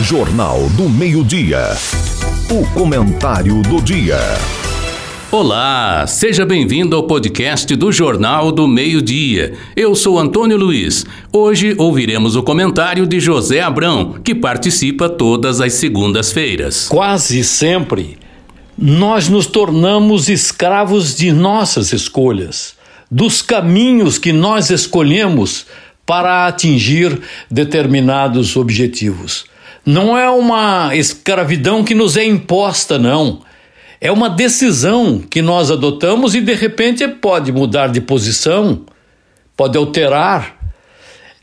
Jornal do Meio-Dia. O comentário do dia. Olá, seja bem-vindo ao podcast do Jornal do Meio-Dia. Eu sou Antônio Luiz. Hoje ouviremos o comentário de José Abrão, que participa todas as segundas-feiras. Quase sempre nós nos tornamos escravos de nossas escolhas, dos caminhos que nós escolhemos para atingir determinados objetivos. Não é uma escravidão que nos é imposta, não. É uma decisão que nós adotamos e de repente pode mudar de posição, pode alterar.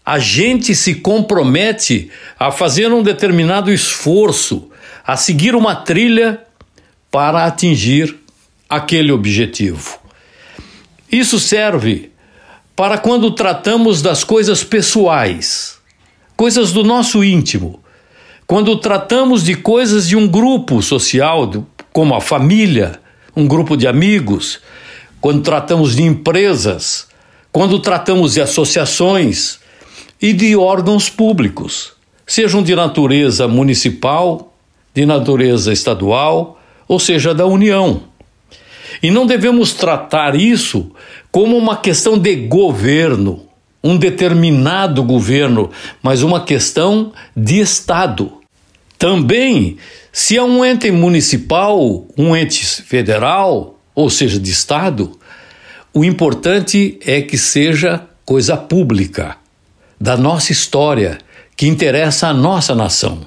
A gente se compromete a fazer um determinado esforço, a seguir uma trilha para atingir aquele objetivo. Isso serve para quando tratamos das coisas pessoais, coisas do nosso íntimo, quando tratamos de coisas de um grupo social, como a família, um grupo de amigos, quando tratamos de empresas, quando tratamos de associações e de órgãos públicos, sejam de natureza municipal, de natureza estadual, ou seja, da União. E não devemos tratar isso como uma questão de governo, um determinado governo, mas uma questão de Estado. Também, se é um ente municipal, um ente federal, ou seja, de Estado, o importante é que seja coisa pública, da nossa história, que interessa à nossa nação.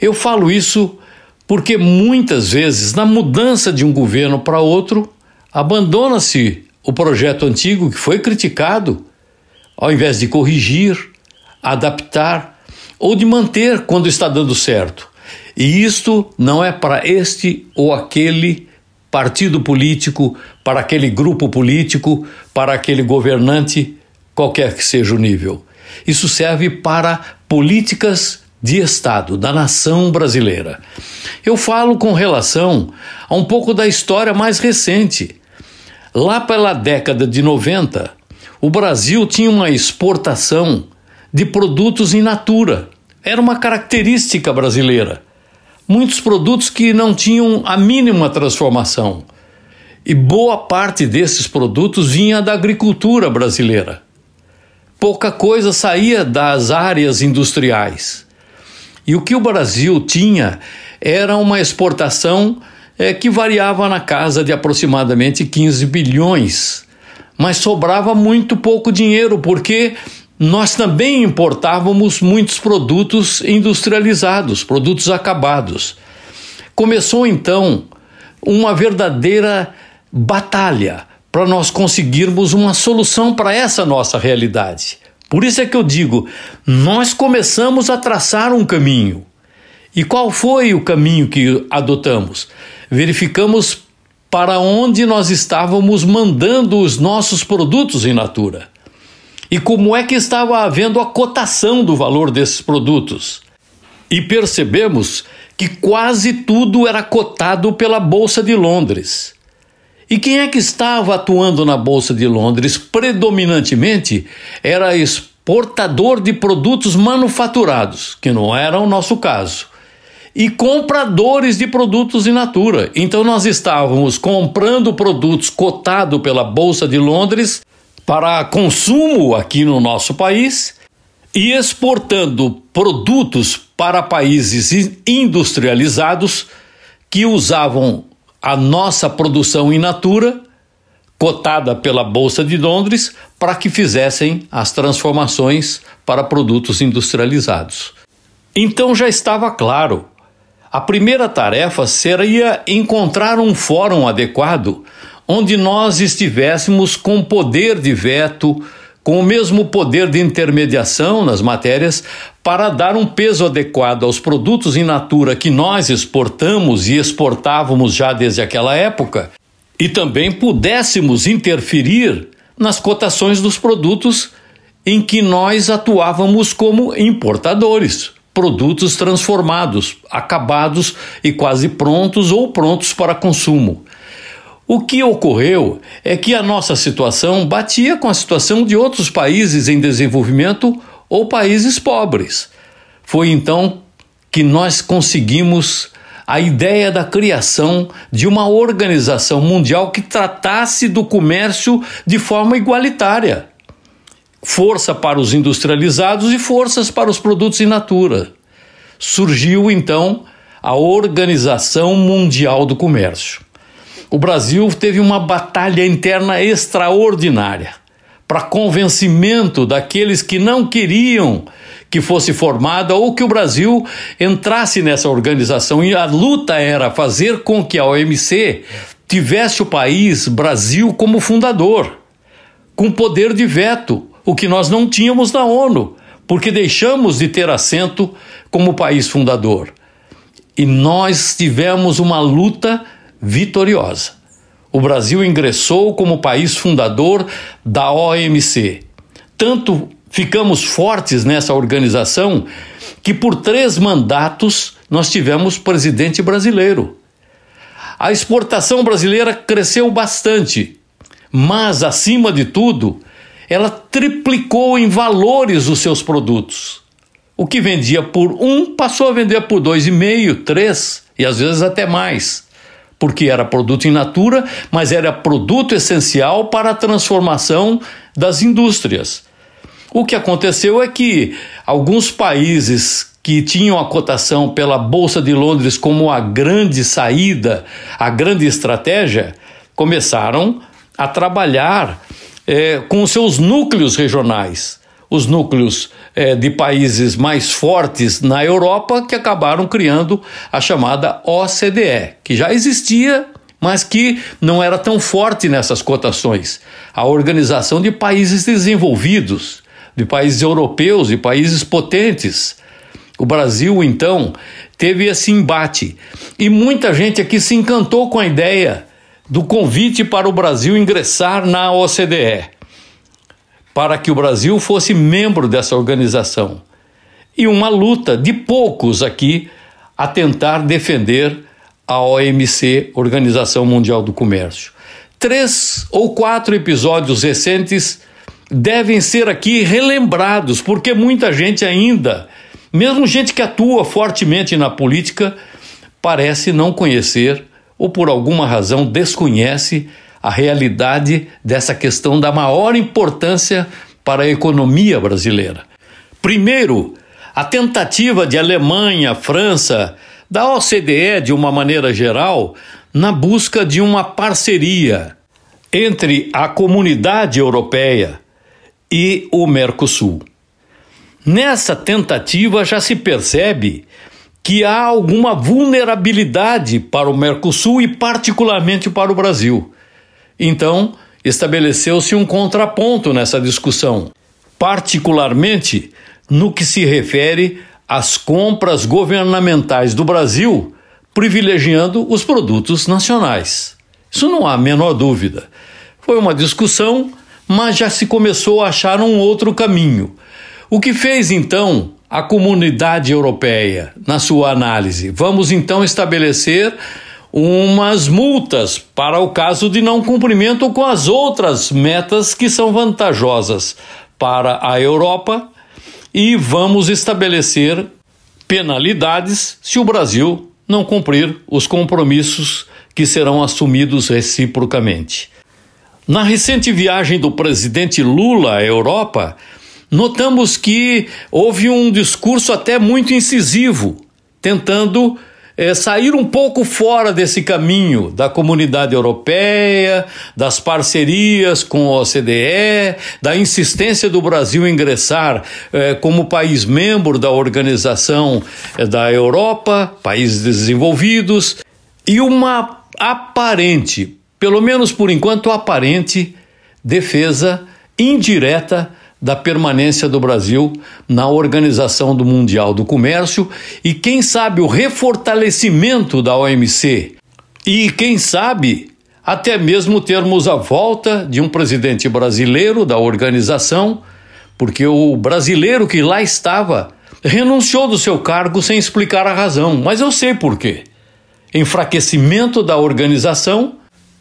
Eu falo isso porque muitas vezes, na mudança de um governo para outro, abandona-se o projeto antigo que foi criticado, ao invés de corrigir, adaptar ou de manter quando está dando certo. E isto não é para este ou aquele partido político, para aquele grupo político, para aquele governante, qualquer que seja o nível. Isso serve para políticas de Estado, da nação brasileira. Eu falo com relação a um pouco da história mais recente. Lá pela década de 90, o Brasil tinha uma exportação de produtos in natura. Era uma característica brasileira. Muitos produtos que não tinham a mínima transformação. E boa parte desses produtos vinha da agricultura brasileira. Pouca coisa saía das áreas industriais. E o que o Brasil tinha era uma exportação é, que variava na casa de aproximadamente 15 bilhões. Mas sobrava muito pouco dinheiro, porque nós também importávamos muitos produtos industrializados, produtos acabados. Começou então uma verdadeira batalha para nós conseguirmos uma solução para essa nossa realidade. Por isso é que eu digo, nós começamos a traçar um caminho. E qual foi o caminho que adotamos? Verificamos para onde nós estávamos mandando os nossos produtos em natura. E como é que estava havendo a cotação do valor desses produtos. E percebemos que quase tudo era cotado pela Bolsa de Londres. E quem é que estava atuando na Bolsa de Londres predominantemente era exportador de produtos manufaturados, que não era o nosso caso, e compradores de produtos in natura. Então nós estávamos comprando produtos cotados pela Bolsa de Londres para consumo aqui no nosso país e exportando produtos para países industrializados que usavam a nossa produção in natura, cotada pela Bolsa de Londres, para que fizessem as transformações para produtos industrializados. Então já estava claro. A primeira tarefa seria encontrar um fórum adequado onde nós estivéssemos com poder de veto, com o mesmo poder de intermediação nas matérias, para dar um peso adequado aos produtos in natura que nós exportamos e exportávamos já desde aquela época, e também pudéssemos interferir nas cotações dos produtos em que nós atuávamos como importadores, produtos transformados, acabados e quase prontos ou prontos para consumo. O que ocorreu é que a nossa situação batia com a situação de outros países em desenvolvimento ou países pobres. Foi então que nós conseguimos a ideia da criação de uma organização mundial que tratasse do comércio de forma igualitária. Força para os industrializados e forças para os produtos in natura. Surgiu então a Organização Mundial do Comércio. O Brasil teve uma batalha interna extraordinária para convencimento daqueles que não queriam que fosse formada ou que o Brasil entrasse nessa organização. E a luta era fazer com que a OMC tivesse o país Brasil como fundador, com poder de veto, o que nós não tínhamos na ONU, porque deixamos de ter assento como país fundador. E nós tivemos uma luta vitoriosa. O Brasil ingressou como país fundador da OMC. Tanto ficamos fortes nessa organização que por três mandatos nós tivemos presidente brasileiro. A exportação brasileira cresceu bastante, mas, acima de tudo, ela triplicou em valores os seus produtos. O que vendia por um passou a vender por dois e meio, três e às vezes até mais, porque era produto in natura, mas era produto essencial para a transformação das indústrias. O que aconteceu é que alguns países que tinham a cotação pela Bolsa de Londres como a grande saída, a grande estratégia, começaram a trabalhar é, com seus núcleos regionais, os núcleos é, de países mais fortes na Europa que acabaram criando a chamada OCDE, que já existia, mas que não era tão forte nessas cotações. A Organização de Países Desenvolvidos, de países europeus e países potentes. O Brasil, então, teve esse embate. E muita gente aqui se encantou com a ideia do convite para o Brasil ingressar na OCDE, para que o Brasil fosse membro dessa organização. E uma luta de poucos aqui a tentar defender a OMC, Organização Mundial do Comércio. Três ou quatro episódios recentes devem ser aqui relembrados, porque muita gente ainda, mesmo gente que atua fortemente na política, parece não conhecer ou por alguma razão desconhece a realidade dessa questão da maior importância para a economia brasileira. Primeiro, a tentativa de Alemanha, França, da OCDE de uma maneira geral, na busca de uma parceria entre a comunidade europeia e o Mercosul. Nessa tentativa já se percebe que há alguma vulnerabilidade para o Mercosul e, particularmente, para o Brasil. Então, estabeleceu-se um contraponto nessa discussão, particularmente no que se refere às compras governamentais do Brasil, privilegiando os produtos nacionais. Isso não há a menor dúvida. Foi uma discussão mas já se começou a achar um outro caminho. O que fez então a comunidade europeia na sua análise? Vamos então estabelecer umas multas para o caso de não cumprimento com as outras metas que são vantajosas para a Europa e vamos estabelecer penalidades se o Brasil não cumprir os compromissos que serão assumidos reciprocamente. Na recente viagem do presidente Lula à Europa, notamos que houve um discurso até muito incisivo, tentando é, sair um pouco fora desse caminho da comunidade europeia, das parcerias com a OCDE, da insistência do Brasil ingressar é, como país membro da Organização é, da Europa, países desenvolvidos, e uma aparente pelo menos por enquanto aparente, defesa indireta da permanência do Brasil na Organização do Mundial do Comércio e, quem sabe, o refortalecimento da OMC. E, quem sabe, até mesmo termos a volta de um presidente brasileiro da organização, porque o brasileiro que lá estava renunciou do seu cargo sem explicar a razão, mas eu sei por quê. Enfraquecimento da organização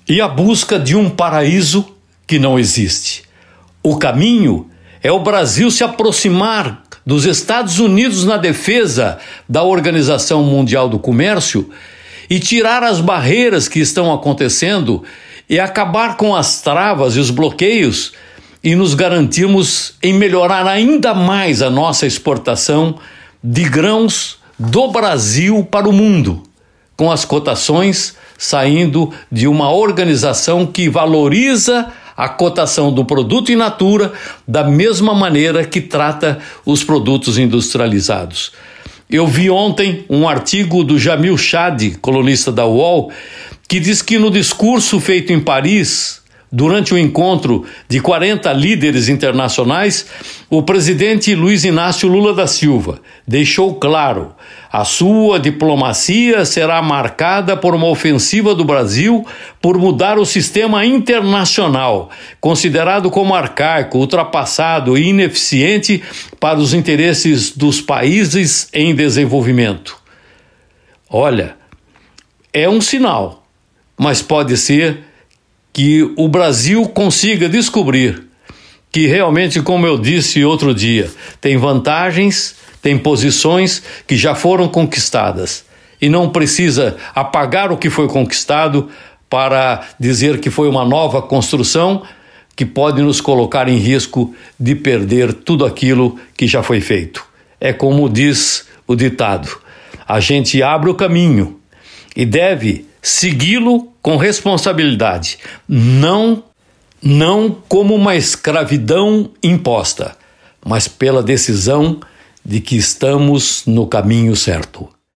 e a busca de um paraíso que não existe. O caminho é o Brasil se aproximar dos Estados Unidos na defesa da Organização Mundial do Comércio e tirar as barreiras que estão acontecendo e acabar com as travas e os bloqueios e nos garantirmos em melhorar ainda mais a nossa exportação de grãos do Brasil para o mundo, com as cotações saindo de uma organização que valoriza a cotação do produto in natura da mesma maneira que trata os produtos industrializados. Eu vi ontem um artigo do Jamil Chad, colunista da UOL, que diz que no discurso feito em Paris, durante o encontro de 40 líderes internacionais, o presidente Luiz Inácio Lula da Silva deixou claro: a sua diplomacia será marcada por uma ofensiva do Brasil por mudar o sistema internacional, considerado como arcaico, ultrapassado e ineficiente para os interesses dos países em desenvolvimento. Olha, é um sinal, mas pode ser que o Brasil consiga descobrir que realmente, como eu disse outro dia, tem vantagens, tem posições que já foram conquistadas e não precisa apagar o que foi conquistado para dizer que foi uma nova construção que pode nos colocar em risco de perder tudo aquilo que já foi feito. É como diz o ditado: a gente abre o caminho e deve segui-lo com responsabilidade, não não como uma escravidão imposta, mas pela decisão de que estamos no caminho certo.